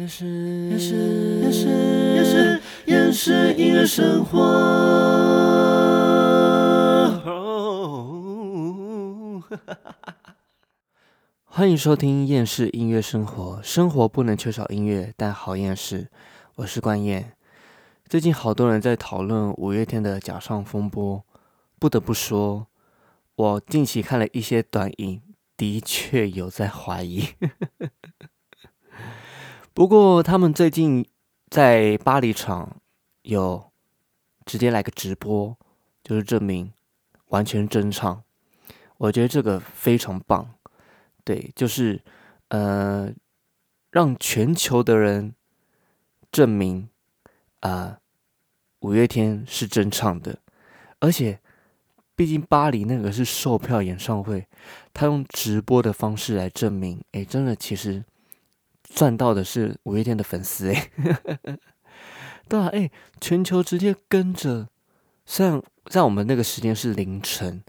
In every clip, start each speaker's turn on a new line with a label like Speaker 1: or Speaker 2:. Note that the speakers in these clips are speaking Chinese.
Speaker 1: 厌世，厌世，厌世，厌世，厌世音乐生活。欢迎收听厌世音乐生活。生活不能缺少音乐，但好厌世。我是关燕。最近好多人在讨论五月天的假唱风波，不得不说，我近期看了一些短影，的确有在怀疑。不过他们最近在巴黎场有直接来个直播，就是证明完全真唱。我觉得这个非常棒，对，就是呃，让全球的人证明啊，五月天是真唱的，而且毕竟巴黎那个是售票演唱会，他用直播的方式来证明，哎，真的其实赚到的是五月天的粉丝，哎，对啊，哎，全球直接跟着，虽然在我们那个时间是凌晨，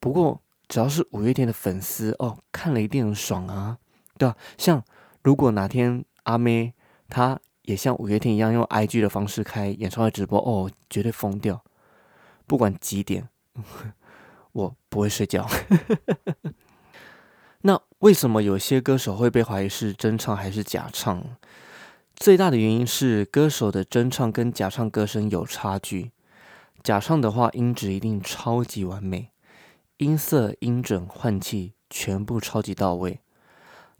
Speaker 1: 不过。只要是五月天的粉丝哦，看了一定很爽啊，对吧？像如果哪天阿妹她也像五月天一样用 IG 的方式开演唱会直播哦，绝对疯掉！不管几点，我不会睡觉。为什么有些歌手会被怀疑是真唱还是假唱？最大的原因是歌手的真唱跟假唱歌声有差距。假唱的话，音质一定超级完美。音色、音准、换气全部超级到位。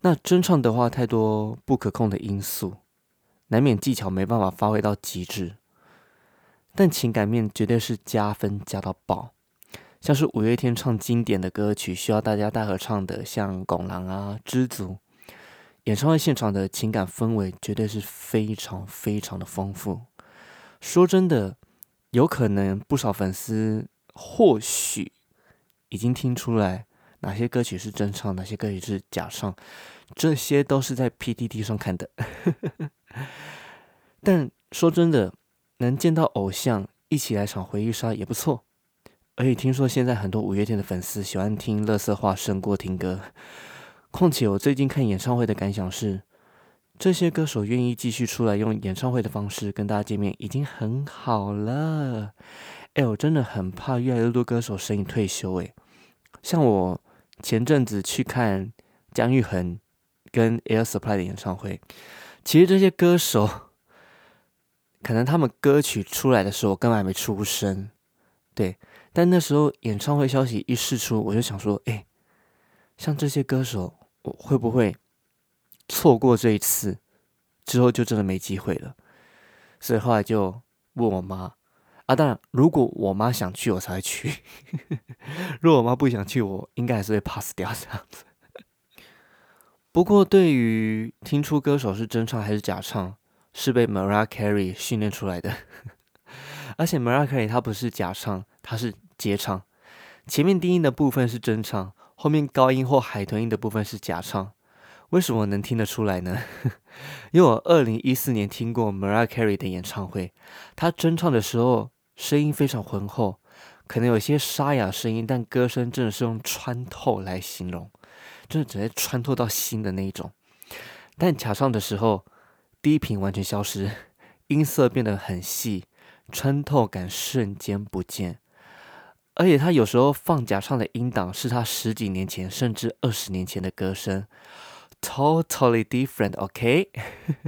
Speaker 1: 那真唱的话，太多不可控的因素，难免技巧没办法发挥到极致。但情感面绝对是加分加到爆。像是五月天唱经典的歌曲，需要大家大合唱的，像《拱狼》啊、《知足》，演唱会现场的情感氛围绝对是非常非常的丰富。说真的，有可能不少粉丝或许。已经听出来哪些歌曲是真唱，哪些歌曲是假唱，这些都是在 PTT 上看的。但说真的，能见到偶像一起来场回忆杀也不错。而且听说现在很多五月天的粉丝喜欢听乐色话胜过听歌。况且我最近看演唱会的感想是，这些歌手愿意继续出来用演唱会的方式跟大家见面，已经很好了。哎，我真的很怕越来越多歌手声音退休。哎，像我前阵子去看姜育恒跟 Air Supply 的演唱会，其实这些歌手可能他们歌曲出来的时候，我根本还没出生。对，但那时候演唱会消息一释出，我就想说，哎，像这些歌手，我会不会错过这一次之后就真的没机会了？所以后来就问我妈。啊，当然，如果我妈想去，我才会去；如果我妈不想去，我应该还是会 pass 掉这样子。不过，对于听出歌手是真唱还是假唱，是被 Mariah Carey 训练出来的。而且，Mariah Carey 她不是假唱，她是接唱。前面低音的部分是真唱，后面高音或海豚音的部分是假唱。为什么能听得出来呢？因为我二零一四年听过 Mariah Carey 的演唱会，她真唱的时候。声音非常浑厚，可能有些沙哑声音，但歌声真的是用穿透来形容，真的直接穿透到心的那一种。但假唱的时候，低频完全消失，音色变得很细，穿透感瞬间不见。而且他有时候放假唱的音档是他十几年前甚至二十年前的歌声，totally different。OK，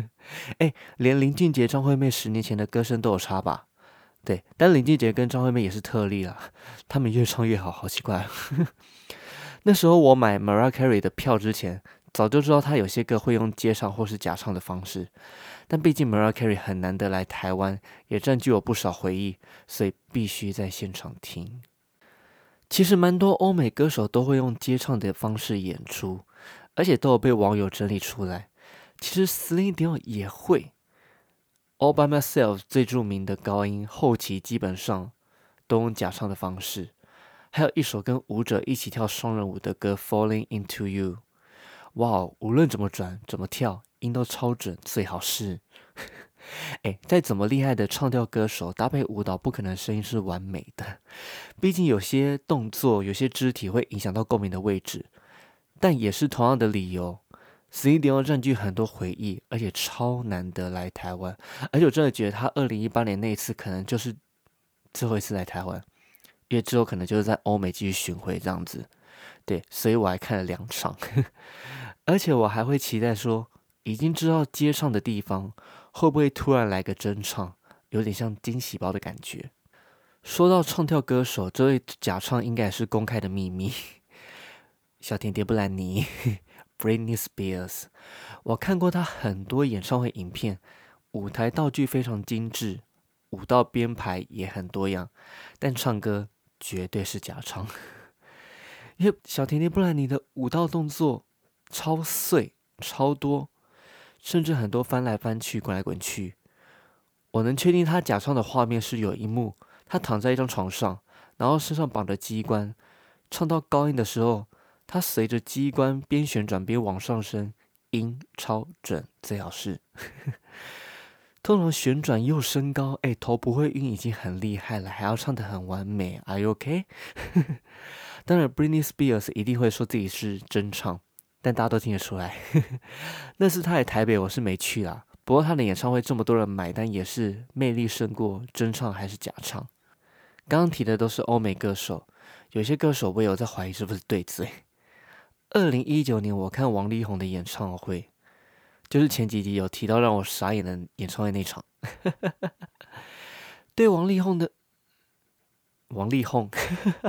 Speaker 1: 哎，连林俊杰、张惠妹十年前的歌声都有差吧？对，但林俊杰跟张惠妹也是特例啦，他们越唱越好，好奇怪。那时候我买 Mariah Carey 的票之前，早就知道他有些歌会用接唱或是假唱的方式，但毕竟 Mariah Carey 很难得来台湾，也占据我不少回忆，所以必须在现场听。其实蛮多欧美歌手都会用接唱的方式演出，而且都有被网友整理出来。其实 Celine Dion 也会。All by myself 最著名的高音后期基本上都用假唱的方式，还有一首跟舞者一起跳双人舞的歌《Falling Into You》，哇，无论怎么转怎么跳，音都超准，最好是，哎，再怎么厉害的唱跳歌手搭配舞蹈，不可能声音是完美的，毕竟有些动作、有些肢体会影响到共鸣的位置，但也是同样的理由 Celine Dion 占据很多回忆，而且超难得来台湾。而且我真的觉得他二零一八年那一次可能就是最后一次来台湾，因为之后可能就是在欧美继续巡回这样子。对，所以我还看了两场，而且我还会期待说，已经知道接唱的地方会不会突然来个真唱，有点像惊喜包的感觉。说到唱跳歌手，这位假唱应该是公开的秘密。小甜甜布兰妮，Britney Spears，我看过她很多演唱会影片，舞台道具非常精致，舞蹈编排也很多样，但唱歌绝对是假唱。因为小甜甜布兰妮的舞蹈动作超碎、超多，甚至很多翻来翻去、滚来滚去。我能确定他假唱的画面是有一幕，他躺在一张床上，然后身上绑着机关，唱到高音的时候。它随着机关边旋转边往上升，音超准，最好是。通常旋转又升高，哎，头不会晕已经很厉害了，还要唱得很完美，Are you OK？当然，Britney Spears 一定会说自己是真唱，但大家都听得出来。那次他来台北，我是没去啦。不过他的演唱会这么多人买单，也是魅力胜过真唱还是假唱。刚刚提的都是欧美歌手，有些歌手我有在怀疑是不是对嘴。二零一九年，我看王力宏的演唱会，就是前几集有提到让我傻眼的演唱会那场。对王力宏的王力宏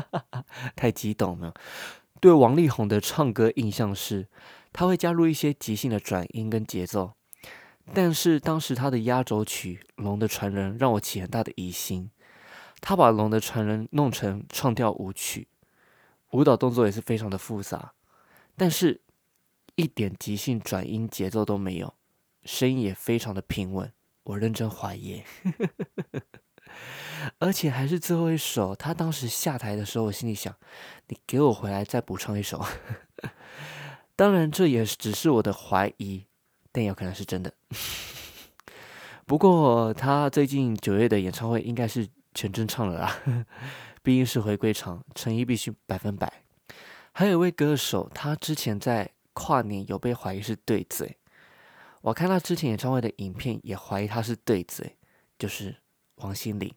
Speaker 1: 太激动了。对王力宏的唱歌印象是，他会加入一些即兴的转音跟节奏。但是当时他的压轴曲《龙的传人》让我起很大的疑心。他把《龙的传人》弄成唱跳舞曲，舞蹈动作也是非常的复杂。但是，一点即兴转音节奏都没有，声音也非常的平稳。我认真怀疑，而且还是最后一首。他当时下台的时候，我心里想：你给我回来再补唱一首。当然，这也只是我的怀疑，但有可能是真的。不过，他最近九月的演唱会应该是全真唱了啦，毕竟是回归场，诚意必须百分百。还有一位歌手，他之前在跨年有被怀疑是对嘴。我看他之前演唱会的影片，也怀疑他是对嘴，就是王心凌，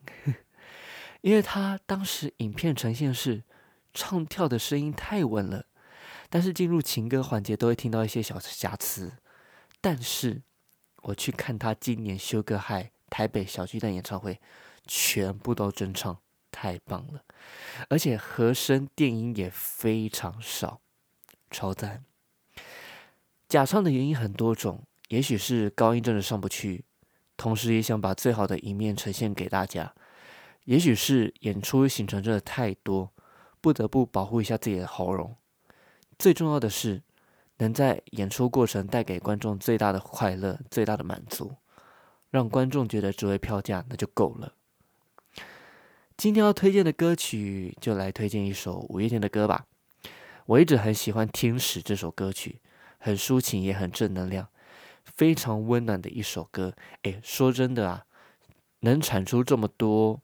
Speaker 1: 因为他当时影片呈现是唱跳的声音太稳了，但是进入情歌环节都会听到一些小瑕疵。但是我去看他今年修歌嗨台北小巨蛋演唱会，全部都真唱。太棒了，而且和声电音也非常少，超赞。假唱的原因很多种，也许是高音真的上不去，同时也想把最好的一面呈现给大家；也许是演出行程真的太多，不得不保护一下自己的喉咙。最重要的是，能在演出过程带给观众最大的快乐、最大的满足，让观众觉得值回票价，那就够了。今天要推荐的歌曲，就来推荐一首五月天的歌吧。我一直很喜欢《天使》这首歌曲，很抒情，也很正能量，非常温暖的一首歌。诶，说真的啊，能产出这么多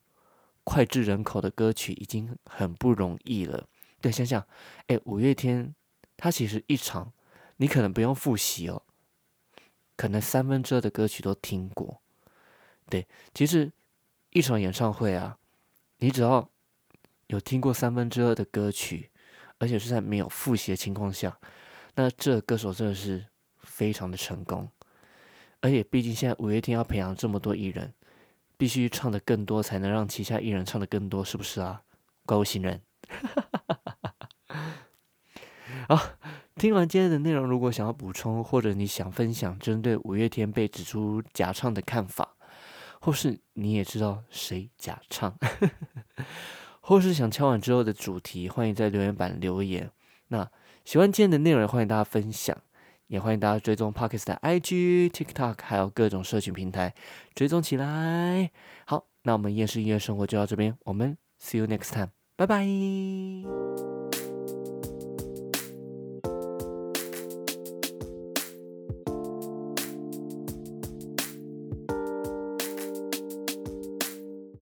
Speaker 1: 脍炙人口的歌曲，已经很不容易了。对，想想，诶，五月天，他其实一场，你可能不用复习哦，可能三分之二的歌曲都听过。对，其实一场演唱会啊。你只要有听过三分之二的歌曲，而且是在没有复习的情况下，那这歌手真的是非常的成功。而且毕竟现在五月天要培养这么多艺人，必须唱的更多，才能让旗下艺人唱的更多，是不是啊？怪物新人。好，听完今天的内容，如果想要补充，或者你想分享针对五月天被指出假唱的看法。或是你也知道谁假唱，或是想敲完之后的主题，欢迎在留言板留言。那喜欢今天的内容，欢迎大家分享，也欢迎大家追踪 Pockets 的 IG、TikTok，还有各种社群平台追踪起来。好，那我们夜市音乐生活就到这边，我们 See you next time，拜拜。